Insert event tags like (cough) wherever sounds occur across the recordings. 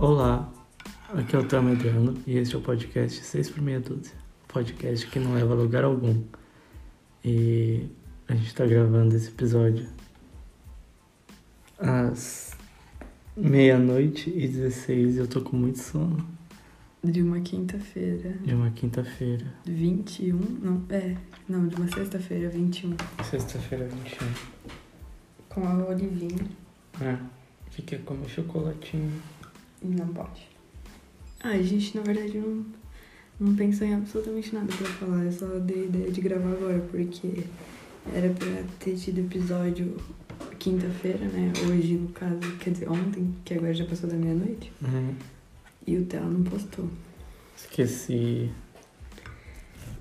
Olá, aqui é o Tom Adriano e este é o podcast 6 por meia dúzia. Podcast que não leva a lugar algum. E a gente tá gravando esse episódio às meia-noite e 16 e eu tô com muito sono. De uma quinta-feira. De uma quinta-feira. 21? Não, é. Não, de uma sexta-feira, 21. Sexta-feira 21. Com a Olivinha. É. Fiquei comer chocolatinho. E não pode. Ah, a gente, na verdade, não, não pensou em absolutamente nada pra falar. Eu só dei ideia de gravar agora, porque era pra ter tido episódio quinta-feira, né? Hoje, no caso, quer dizer, ontem, que agora já passou da meia-noite. Uhum. E o Theo não postou. Esqueci.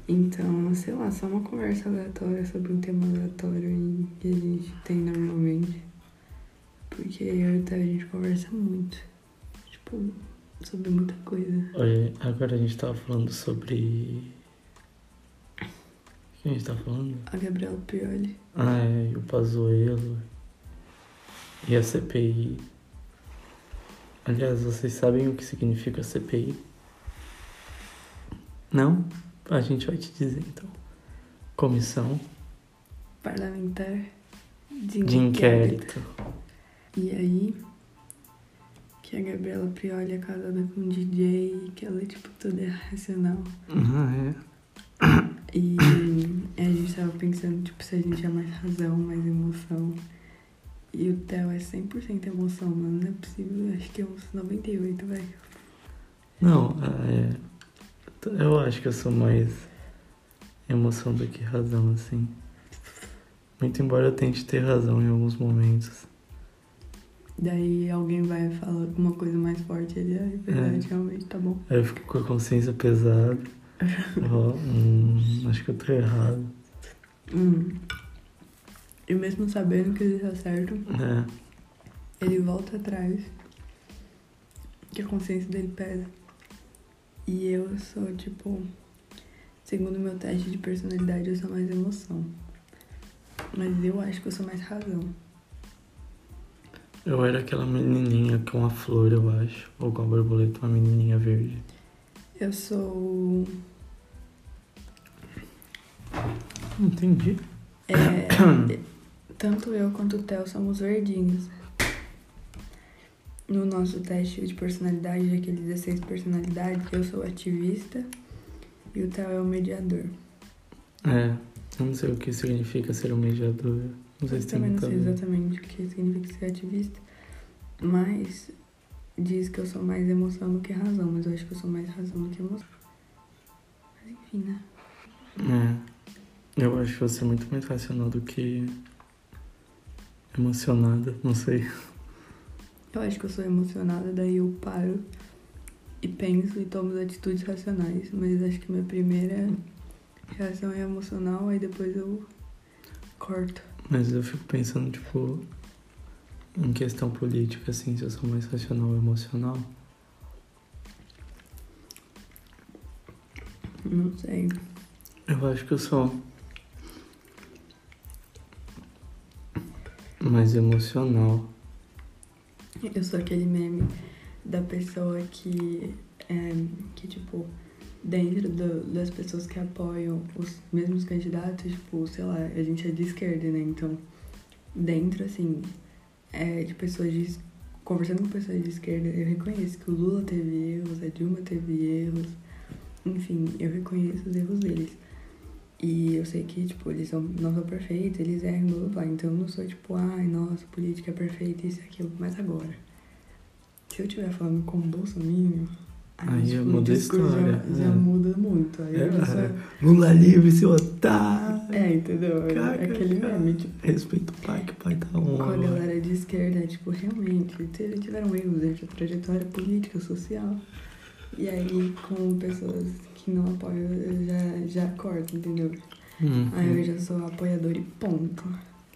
Então, sei lá, só uma conversa aleatória sobre um tema aleatório que a gente tem normalmente. Porque eu e o Theo a gente conversa muito. Tipo, sobre muita coisa. Olha, agora a gente tava falando sobre. O que a gente tava falando? A Gabriela Pioli. Ah, é, e o Pazuello. E a CPI. Aliás, vocês sabem o que significa CPI? Não? A gente vai te dizer então. Comissão Parlamentar de, de inquérito. E aí, que a Gabriela Prioli é casada com um DJ, que ela é tipo toda irracional. Ah, E a gente tava pensando, tipo, se a gente tinha mais razão, mais emoção. E o Theo é 100% emoção, mano. Não é possível. Acho que é uns 98, velho. é. Não, é. Eu acho que eu sou mais emoção do que razão, assim. Muito embora eu tente ter razão em alguns momentos. Daí alguém vai falar alguma coisa mais forte ele, é verdade, realmente, tá bom. Aí eu fico com a consciência pesada. (laughs) Hum, acho que eu tô errado. Hum. E mesmo sabendo que ele tá certo, É. ele volta atrás. Que a consciência dele pesa. E eu sou, tipo, segundo o meu teste de personalidade, eu sou mais emoção. Mas eu acho que eu sou mais razão. Eu era aquela menininha com a flor, eu acho. Ou com a borboleta, uma menininha verde. Eu sou. Entendi. É, (coughs) tanto eu quanto o Theo somos verdinhos. No nosso teste de personalidade, daqueles 16 personalidades, eu sou ativista e o Theo é o mediador. É. Eu não sei o que significa ser um mediador. Não sei Eu se tem também não sei exatamente o que significa ser ativista, mas diz que eu sou mais emoção do que razão, mas eu acho que eu sou mais razão do que emoção. Mas enfim, né? É. Eu acho você muito mais racional do que emocionada, não sei. Eu acho que eu sou emocionada, daí eu paro e penso e tomo as atitudes racionais. Mas acho que minha primeira reação é emocional, aí depois eu corto. Mas eu fico pensando, tipo, em questão política, assim, se eu sou mais racional ou emocional. Não sei. Eu acho que eu sou mais emocional. Eu sou aquele meme da pessoa que, é, que tipo, dentro do- das pessoas que apoiam os mesmos candidatos, tipo, sei lá, a gente é de esquerda, né? Então, dentro, assim, é, de pessoas de. Conversando com pessoas de esquerda, eu reconheço que o Lula teve erros, a Dilma teve erros, enfim, eu reconheço os erros deles. E eu sei que, tipo, eles são, não são perfeitos, eles erram, blá blá blá. Então eu não sou tipo, ai, nossa, política é perfeita, isso e aquilo. Mas agora, se eu estiver falando com bolsominion, Aí tipo, muda a história, Já, já é. muda muito. Aí sou. É, Lula livre, seu otário! É, entendeu? É Caca, aquele cara. meme, tipo, Respeita o pai, que o pai tá com a on. galera de esquerda, tipo, realmente, eles tiveram erros durante a trajetória política, social. E aí, com pessoas que não apoiam, eu já, já corto, entendeu? Hum, Aí eu já sou apoiador e ponto.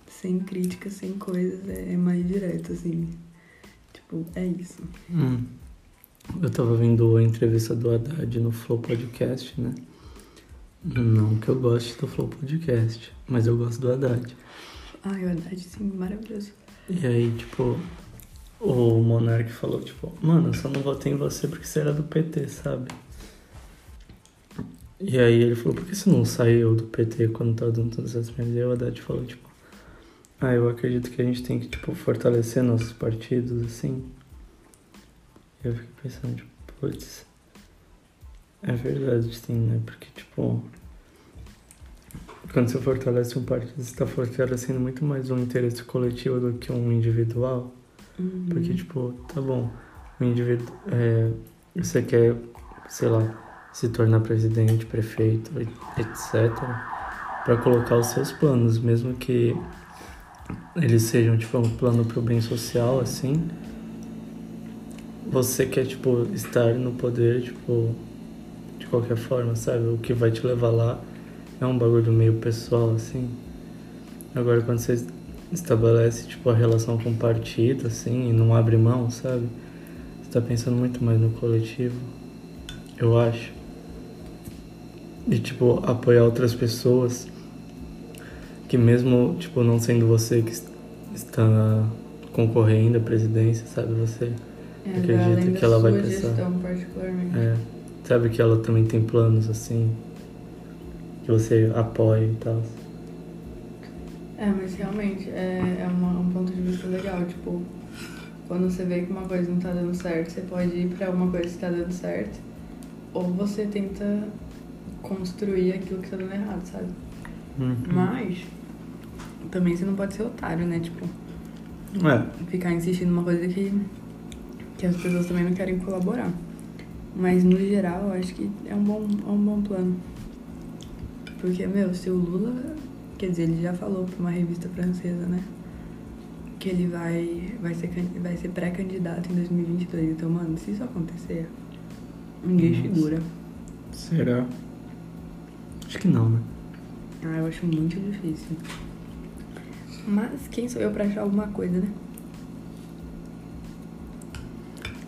Sem crítica, sem coisas, é mais direto, assim. Tipo, é isso. hum. Eu tava vendo a entrevista do Haddad no Flow Podcast, né? Não que eu goste do Flow Podcast, mas eu gosto do Haddad. Ai, o Haddad, sim, maravilhoso. E aí, tipo, o Monark falou, tipo, mano, eu só não votei em você porque você era do PT, sabe? E aí ele falou, por que você não saiu do PT quando tá dando todas as merdas? E aí o Haddad falou, tipo, ah, eu acredito que a gente tem que, tipo, fortalecer nossos partidos, assim. Eu fiquei pensando, tipo, putz, é verdade, sim, né? Porque, tipo, quando você fortalece um partido, você está fortalecendo muito mais um interesse coletivo do que um individual. Uhum. Porque, tipo, tá bom, o indivíduo. É, você quer, sei lá, se tornar presidente, prefeito, etc. para colocar os seus planos, mesmo que eles sejam, tipo, um plano pro bem social, assim. Você quer, tipo, estar no poder, tipo, de qualquer forma, sabe? O que vai te levar lá é um bagulho meio pessoal, assim. Agora, quando você estabelece, tipo, a relação com o partido, assim, e não abre mão, sabe? Você tá pensando muito mais no coletivo, eu acho. E, tipo, apoiar outras pessoas que mesmo, tipo, não sendo você que está concorrendo à presidência, sabe? Você É, acredita além que ela vai pensar. gestão, particularmente. É, sabe que ela também tem planos, assim, que você apoia e tal. É, mas realmente é, é uma- um ponto de vista legal. Tipo, quando você vê que uma coisa não tá dando certo, você pode ir pra uma coisa que tá dando certo. Ou você tenta construir aquilo que tá dando errado, sabe? Uhum. Mas também você não pode ser otário, né? Tipo, É, ficar insistindo numa coisa que, que as pessoas também não querem colaborar. Mas no geral, eu acho que é um bom, é um bom plano. Porque, meu, se o Lula. Quer dizer, ele já falou pra uma revista francesa, né? Que ele vai, vai ser, vai ser pré-candidato em 2022. Então, mano, se isso acontecer, ninguém Nossa. segura. será? Acho que não, né? Ah, eu acho muito difícil. Mas quem sou eu pra achar alguma coisa, né?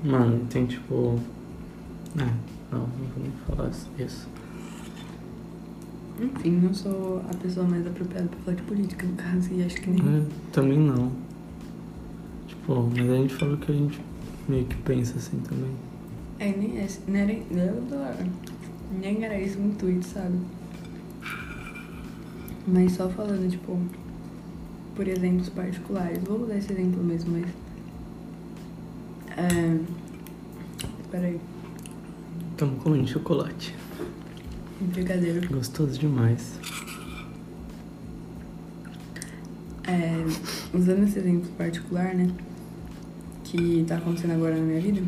Mano, tem tipo. É, não, não vou nem falar isso. Enfim, não sou a pessoa mais apropriada pra falar de política, no caso, e acho que nem. É, também não. Tipo, mas a gente falou que a gente meio que pensa assim também. É, nem, é, nem, era, nem era isso o intuito, sabe? Mas só falando, tipo, por exemplos particulares. Vou usar esse exemplo mesmo, mas. É. Peraí, Estamos comendo chocolate. brincadeira. Gostoso demais. É, usando esse exemplo particular, né? Que tá acontecendo agora na minha vida.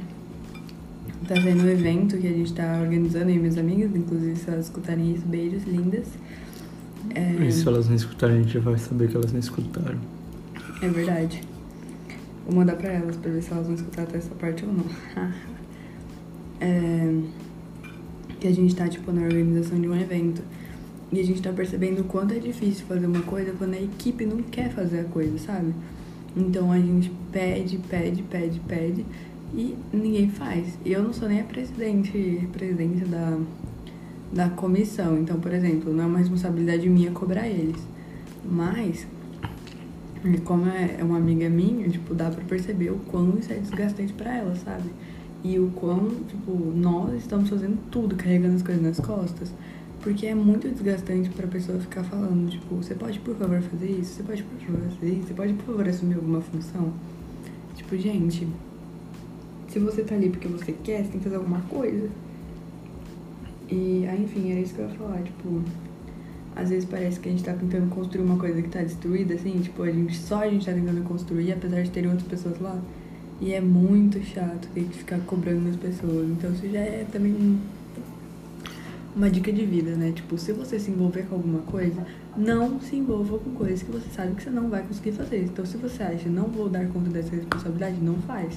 Tá vendo um evento que a gente tá organizando aí, minhas amigas, inclusive se elas escutarem isso, beijos lindas. É, E se elas não escutarem, a gente vai saber que elas não escutaram. é verdade. Vou mandar pra elas pra ver se elas vão escutar até essa parte ou não. (laughs) É, que a gente tá, tipo, na organização de um evento. E a gente tá percebendo o quanto é difícil fazer uma coisa quando a equipe não quer fazer a coisa, sabe? Então a gente pede, pede, pede, pede e ninguém faz. E eu não sou nem a presidente, presidente da, da comissão. Então, por exemplo, não é uma responsabilidade minha cobrar eles. Mas, e como é é uma amiga minha, tipo, dá pra perceber o quão isso é desgastante pra ela, sabe? E o quão, tipo, nós estamos fazendo tudo, carregando as coisas nas costas. Porque é muito desgastante pra pessoa ficar falando, tipo, você pode por favor fazer isso? Você pode por favor fazer isso? Você pode por favor assumir alguma função? Tipo, gente, se você tá ali porque você quer, você tem que fazer alguma coisa. E aí, enfim, era isso que eu ia falar, tipo, às vezes parece que a gente tá tentando construir uma coisa que tá destruída, assim, tipo, a gente, só a gente tá tentando construir, apesar de terem outras pessoas lá. E é muito chato ter que ficar cobrando as pessoas. Então isso já é também um- uma dica de vida, né? Tipo, se você se envolver com alguma coisa, não se envolva com coisas que você sabe que você não vai conseguir fazer. Então se você acha, não vou dar conta dessa responsabilidade, não faz.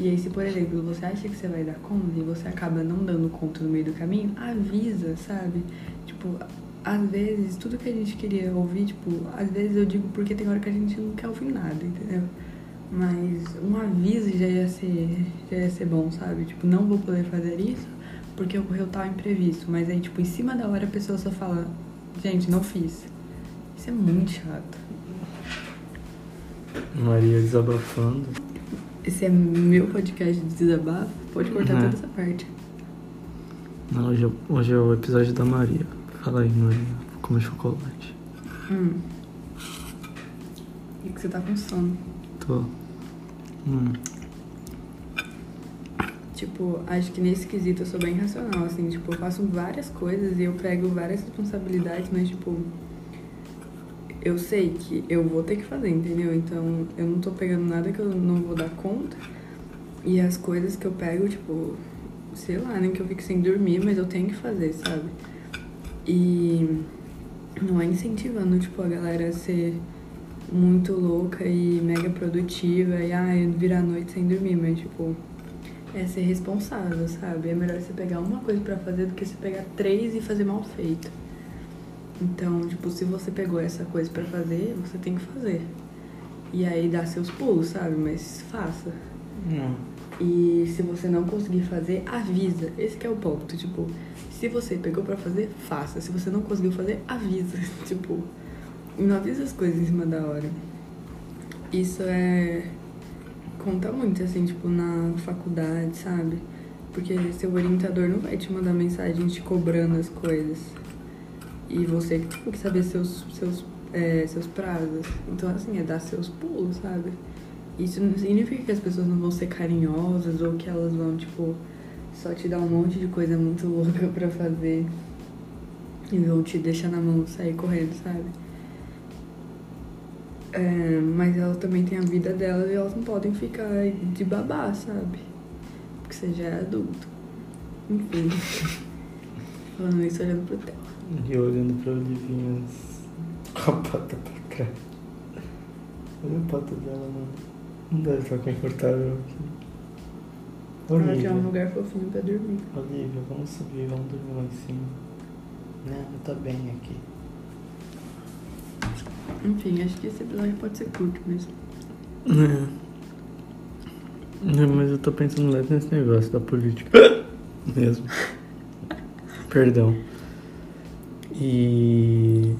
E aí, se por exemplo, você acha que você vai dar conta e você acaba não dando conta no meio do caminho, avisa, sabe? Tipo, às vezes, tudo que a gente queria ouvir, tipo, às vezes eu digo porque tem hora que a gente não quer ouvir nada, entendeu? Mas um aviso já ia ser, já ia ser bom, sabe? Tipo, não vou poder fazer isso porque ocorreu tal imprevisto. Mas aí, tipo, em cima da hora a pessoa só fala, gente, não fiz. Isso é muito chato. Maria desabafando. Esse é meu podcast de desabafo. Pode cortar É. toda essa parte. Não, hoje, é- hoje é o episódio da Maria. Fala aí, Maria. Vou comer chocolate. Hum. E que você tá com sono. Tô. Hum. Tipo, acho que nesse quesito eu sou bem racional, assim, tipo, eu faço várias coisas e eu pego várias responsabilidades, mas tipo, eu sei que eu vou ter que fazer, entendeu? Então eu não tô pegando nada que eu não vou dar conta. E as coisas que eu pego, tipo, sei lá, nem que eu fique sem dormir, mas eu tenho que fazer, sabe? E não é incentivando, tipo, a galera a ser muito louca e mega produtiva e ai, virar a noite sem dormir, mas tipo, é ser responsável, sabe? É melhor você pegar uma coisa pra fazer do que você pegar três e fazer mal feito. Então, tipo, se você pegou essa coisa pra fazer, você tem que fazer. E aí dá seus pulos, sabe? Mas faça. Não. E se você não conseguir fazer, avisa. Esse que é o ponto, tipo, se você pegou pra fazer, faça. Se você não conseguiu fazer, avisa. (laughs) tipo, não avisa as coisas em cima da hora. Isso é conta muito assim, tipo, na faculdade, sabe? Porque seu orientador não vai te mandar mensagem te cobrando as coisas. E você que tem que saber seus seus é, seus prazos. Então assim, é dar seus pulos, sabe? Isso não significa que as pessoas não vão ser carinhosas ou que elas vão, tipo, só te dar um monte de coisa muito louca pra fazer e vão te deixar na mão sair correndo, sabe? É, mas elas também têm a vida delas e elas não podem ficar de babá, sabe? Porque você já é adulto. Enfim. (laughs) Falando isso olhando pro Theo. E olhando pra Olivinha com a pata pra trás. Olha a pata dela, mano. Não deve estar confortável aqui. Ela quer Olivia, um lugar fofinho pra dormir. Olivia, vamos subir, vamos dormir lá em cima. Não, tá bem aqui. Enfim, acho que esse episódio pode ser curto mesmo. É. É, mas eu tô pensando mais nesse negócio da política. (laughs) Mesmo. Perdão. E.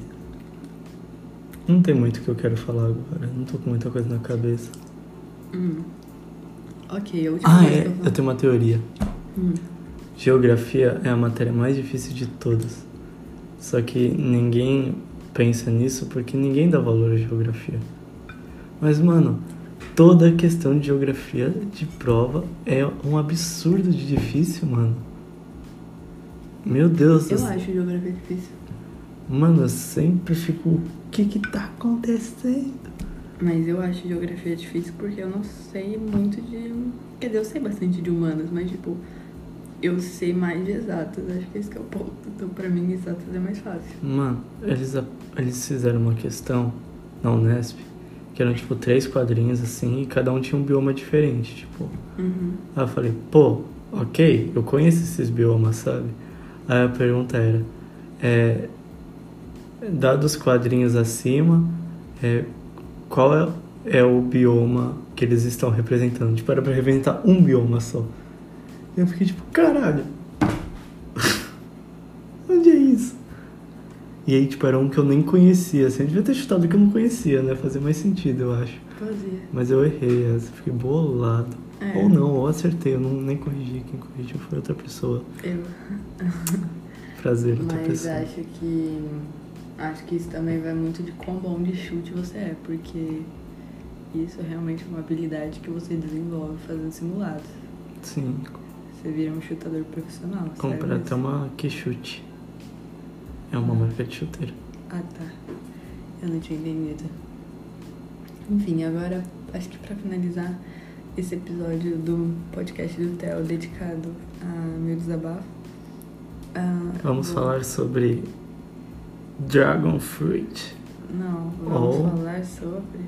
Não tem muito que eu quero falar agora. Não tô com muita coisa na cabeça. Hum. Ok, a última Ah, é. eu Eu tenho uma teoria. Hum. Geografia é a matéria mais difícil de todas. Só que ninguém pensa nisso porque ninguém dá valor à geografia. Mas, mano, toda questão de geografia de prova é um absurdo de difícil, mano. Meu Deus Eu céu. acho geografia difícil. Mano, eu sempre fico. O que que tá acontecendo? Mas eu acho geografia difícil porque eu não sei muito de. Quer dizer, eu sei bastante de humanas, mas tipo, eu sei mais de exatas. Acho que esse que é o ponto. Então, pra mim, exatas é mais fácil. Mano, eles, eles fizeram uma questão na Unesp que eram tipo três quadrinhos assim e cada um tinha um bioma diferente. Tipo, Uhum. Aí eu falei, pô, ok, eu conheço esses biomas, sabe? Aí a pergunta era, é, dados os quadrinhos acima, é, qual é, é o bioma que eles estão representando? Tipo, era pra representar um bioma só. E eu fiquei tipo, caralho, (laughs) onde é isso? E aí, tipo, era um que eu nem conhecia, assim, eu devia ter chutado que eu não conhecia, né? Fazia mais sentido, eu acho. Fazia. Mas eu errei essa, fiquei bolado. É. Ou não, ou acertei, eu não, nem corrigi. Quem corrigiu foi outra pessoa. Eu. (laughs) Prazer, outra Mas pessoa. acho que. Acho que isso também vai muito de quão bom de chute você é, porque isso é realmente uma habilidade que você desenvolve fazendo simulados. Sim, Você vira um chutador profissional. comprei sério até uma Quixute. É uma marca de chuteira. Ah, tá. Eu não tinha entendido. Enfim, agora acho que pra finalizar esse episódio do podcast do Theo dedicado a meu desabafo. ah, Vamos vou- falar sobre Dragon Fruit. Não, vamos Ou- falar sobre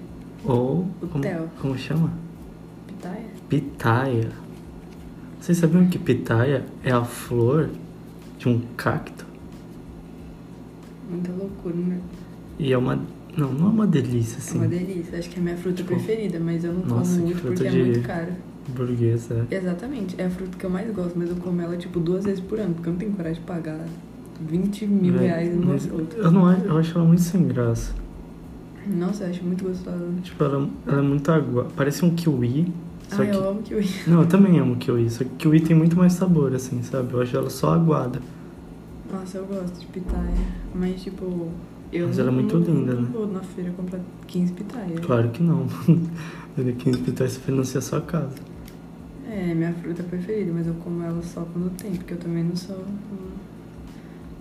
Ou. O como, como chama? pitaia. Pitaia. Vocês sabiam que pitaia é a flor de um cacto? Muita loucura, né? E é uma. Não, não é uma delícia É assim. uma delícia. Acho que é a minha fruta Tipo, preferida, mas eu não nossa, como muito porque é muito caro. Burguesa. Exatamente, é a fruta que eu mais gosto, mas eu como ela tipo duas vezes por ano, porque eu não tenho coragem de pagar 20 mil Véi, reais numa mas fruta. Eu, não, acho- eu acho ela muito sem graça. Nossa, eu acho muito gostosa. Tipo, ela, ela é muito água. Parece um kiwi, Só ah, que... eu amo kiwi. Não, eu também amo kiwi, só que kiwi tem muito mais sabor, assim, sabe? Eu acho ela só aguada. Nossa, eu gosto de pitaia. Mas, tipo, eu Mas não, ela é muito linda, não né? vou na feira comprar 15 pitaias. Claro que não. Ele 15 pitais você financia a sua casa. É, minha fruta preferida, mas eu como ela só quando tem, porque eu também não sou. Não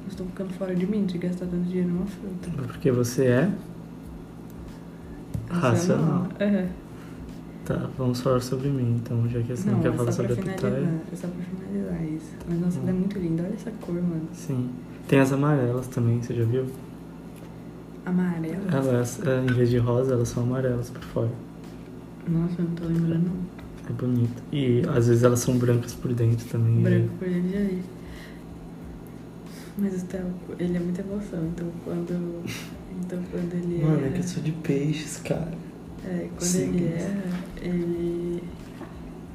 estou ficando fora de mim de gastar tanto dinheiro numa fruta. Porque você é. Racional. É. Tá, vamos falar sobre mim, então, já que você não, Não, quer é falar sobre a pitaia. É só pra finalizar isso. Mas nossa, ela é muito linda. Olha essa cor, mano. Sim. Tem as amarelas também, você já viu? Amarela. Elas, é, em vez de rosa, elas são amarelas por fora. Nossa, eu não tô lembrando. não. É bonito. E às vezes elas são brancas por dentro também. Branco por ele já vi. Mas o Theo, ele é muita emoção, então quando. Então quando ele Mano, é é. que eu sou de peixes, cara. É, quando Sim. ele é, ele.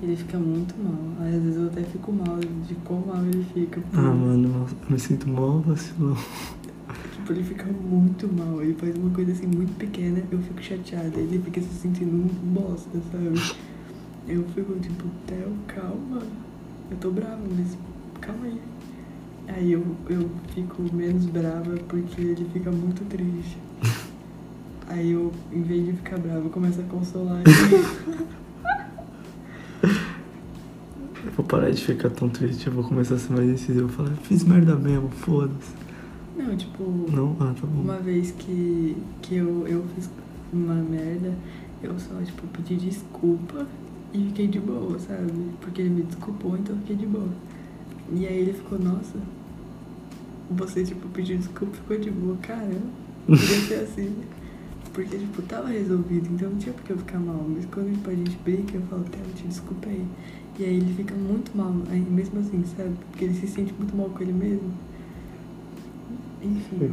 Ele fica muito mal. Às vezes eu até fico mal de quão mal ele fica. Ah, mano, eu me sinto mal vacilão. Tipo, ele fica muito mal. Ele faz uma coisa assim muito pequena, eu fico chateada. Ele fica se sentindo um bosta, sabe? Eu fico tipo, Theo, calma. Eu tô brava, mas calma aí. Aí eu, eu fico menos brava porque ele fica muito triste. (laughs) Aí eu, em vez de ficar brava, eu começo a consolar (laughs) ele. Eu vou parar de ficar tão triste, eu vou começar a ser mais incisivo. Eu vou falar, fiz merda mesmo, foda-se. Não, tipo, Não? Ah, tá bom. uma vez que, que eu, eu fiz uma merda, eu só, tipo, pedi desculpa e fiquei de boa, sabe? Porque ele me desculpou, então eu fiquei de boa. E aí ele ficou, nossa, você, tipo, pediu desculpa e ficou de boa. Cara, podia ser assim. Porque, tipo, tava resolvido, então não tinha por que eu ficar mal. Mas quando tipo, a gente brinca, eu falo, Theo, eu te desculpei. E aí ele fica muito mal, aí, mesmo assim, sabe? Porque ele se sente muito mal com ele mesmo. Enfim,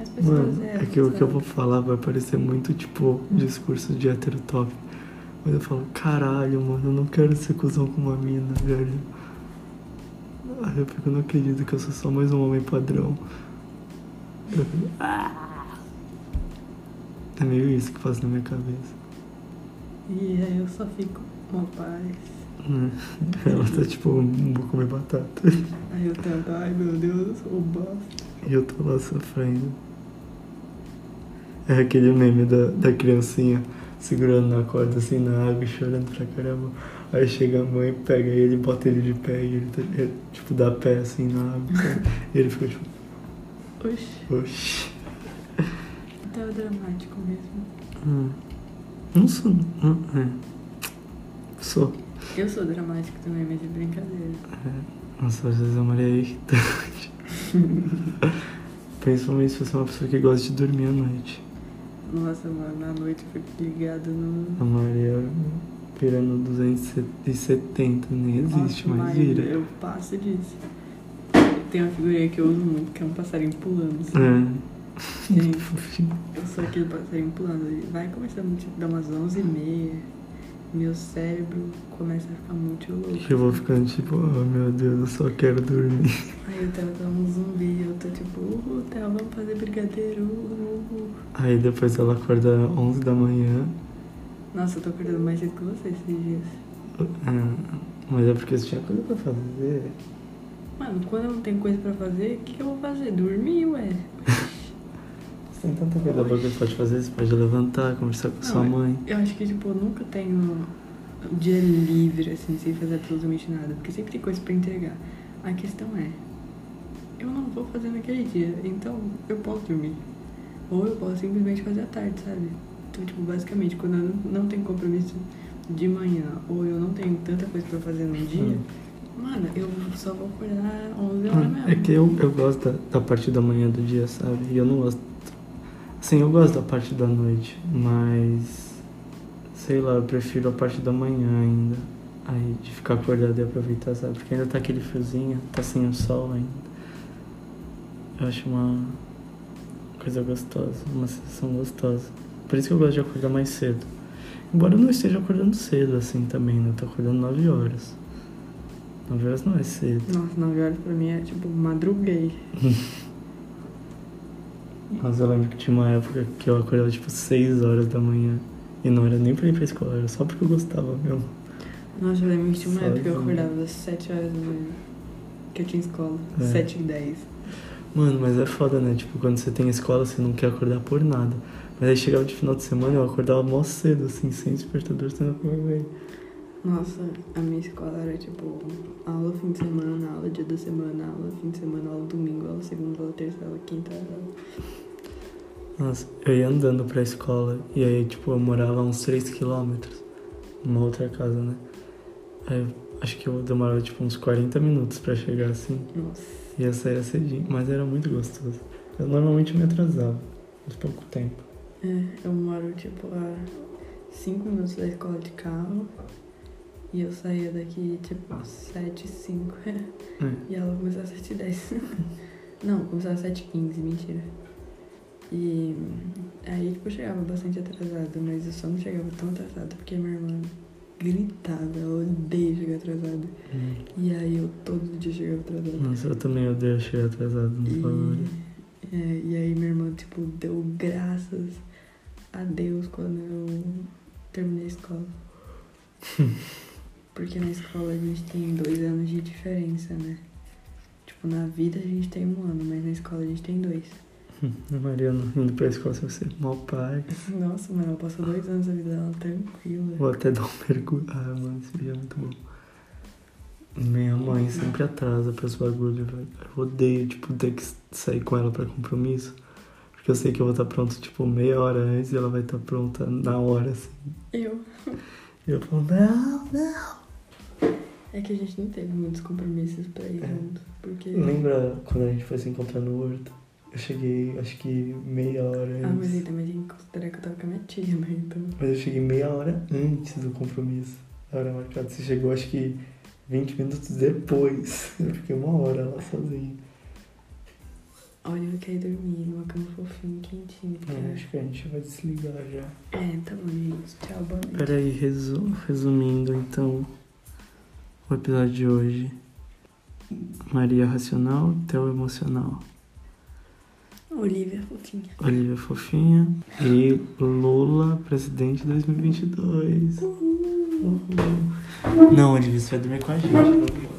as pessoas Mano, erram, é que o que eu vou falar vai parecer muito, tipo, discurso de hétero top. Mas eu falo, caralho, mano, eu não quero ser cuzão com uma mina, velho. Aí eu fico, não acredito que eu sou só mais um homem padrão. Eu fico, "Ah." É meio isso que passa na minha cabeça. E aí eu só fico, uma paz. né? Ela tá tipo, "Hum, vou comer batata. Aí eu tento, ai meu Deus, eu sou um bosta. E eu tô lá sofrendo. É aquele meme da, da criancinha segurando na corda assim na água e chorando pra caramba. Aí chega a mãe, pega ele, bota ele de pé e ele, tá- ele, tipo dá pé assim na água. E ele fica tipo, Oxi, oxi. até o dramático mesmo. Hum. Não sou. Não, é. Sou. Eu sou dramático também, mas de brincadeira. Nossa, às vezes a Maria é irritante. (laughs) Principalmente se você é uma pessoa que gosta de dormir à noite. Nossa, mano, na noite eu fico ligado no. A Maria pirando 270, nem existe, Nossa, Maria, vira. Eu passo disso. Tem uma figurinha que eu uso muito, que é um passarinho pulando. assim. É. Gente, (laughs) eu sou aquele passarinho pulando. Ele vai começando tipo, dar umas 11h30. Meu cérebro começa a ficar muito louco. Eu vou ficando tipo, oh meu Deus, eu só quero dormir. (laughs) Aí o Theo tá um zumbi, eu tô tipo, uhul, Theo, vamos fazer brigadeiro. Aí depois ela acorda 11 da manhã. Nossa, eu tô acordando mais cedo que você esses dias. Ah, mas é porque você tinha coisa pra fazer. Mano, quando eu não tenho coisa pra fazer, o que, que eu vou fazer? Dormir, ué. Você tem tanta coisa boa que você pode fazer, você pode levantar, conversar com sua Não, mãe. Eu acho que, tipo, eu nunca tenho um dia livre, assim, sem fazer absolutamente nada. Porque sempre tem coisa pra entregar. A questão é, eu não vou fazer naquele dia, então eu posso dormir. Ou eu posso simplesmente fazer à tarde, sabe? Então, tipo, basicamente, quando eu não não tenho compromisso de manhã, ou eu não tenho tanta coisa pra fazer num dia, Hum. mano, eu só vou acordar 11 horas Mano, mesmo. é que eu, eu gosto da, da parte da manhã do dia, sabe? E eu não gosto. Assim, eu gosto da parte da noite, mas. Sei lá, eu prefiro a parte da manhã ainda. Aí de ficar acordado e aproveitar, sabe? Porque ainda tá aquele friozinho, tá sem o sol ainda. Eu acho uma coisa gostosa, uma sensação gostosa. Por isso que eu gosto de acordar mais cedo. Embora eu não esteja acordando cedo assim também, né? Eu tô acordando 9 horas. 9 horas não é cedo. Nossa, 9 horas pra mim é tipo, madruguei. (laughs) Mas eu lembro que tinha uma época que eu acordava tipo 6 horas da manhã. E não era nem pra ir pra escola, era só porque eu gostava mesmo. Nossa, eu lembro que tinha uma Só época que eu acordava às 7 horas da manhã. Que eu tinha escola. É. 7 e 10. Mano, mas é foda, né? Tipo, quando você tem escola, você não quer acordar por nada. Mas aí chegava de final de semana, eu acordava mó cedo, assim, sem despertador, sem ver. Nossa, a minha escola era tipo aula fim de semana, aula dia da semana, aula fim de semana, aula domingo, aula segunda, aula terça, aula quinta, aula. Nossa, eu ia andando pra escola e aí, tipo, eu morava a uns 3 quilômetros, numa outra casa, né? Aí, acho que eu demorava, tipo, uns 40 minutos pra chegar, assim. Nossa. E eu saía cedinho, mas era muito gostoso. Eu normalmente me atrasava, uns pouco tempo. É, eu moro tipo a 5 minutos da escola de carro. E eu saía daqui tipo 7 e 5. É. E ela começava às 7 e 10. (laughs) Não, começava às 7 e 15, mentira. E aí, tipo, eu chegava bastante atrasada, mas eu só não chegava tão atrasada porque minha irmã gritava, ela odeia chegar atrasada. E aí eu todo dia chegava atrasada. Nossa, eu também odeio chegar atrasado no bagulho. E, é, e aí minha irmã, tipo, deu graças a Deus quando eu terminei a escola. (laughs) Porque na escola a gente tem dois anos de diferença, né? Tipo, na vida a gente tem um ano, mas na escola a gente tem dois. (laughs) Mariana indo pra escola, se você mal pai. (laughs) Nossa, mano, ela passou dois anos da vida dela tranquila. Vou até dar um mergulho. Ah, mano, esse vídeo é muito bom. Minha mãe sempre atrasa pros bagulho, velho. Eu odeio, tipo, ter que sair com ela pra compromisso. Porque eu sei que eu vou estar pronto, tipo, meia hora antes e ela vai estar pronta na hora, assim. Eu. E eu falo, não, não. É que a gente não teve muitos compromissos pra ir É. junto. Porque. Lembra quando a gente foi se encontrar no horto? Eu cheguei, acho que meia hora antes. Ah, mas aí também tem que considerar que eu tava com a minha tia, né? Então. Mas eu cheguei meia hora antes do compromisso. A hora marcada. Você chegou, acho que 20 minutos depois. Eu fiquei uma hora lá sozinho. Olha, eu quero dormir numa cama fofinha, quentinha. É, cara. acho que a gente vai desligar já. É, tá bom, gente. Tchau, boa noite. Peraí, resu resumindo então o episódio de hoje. Maria racional, Theo emocional. Olivia, fofinha. Olivia fofinha e Lula presidente 2022. Uhul. Uhul. Não, Olivia, você vai dormir com a gente.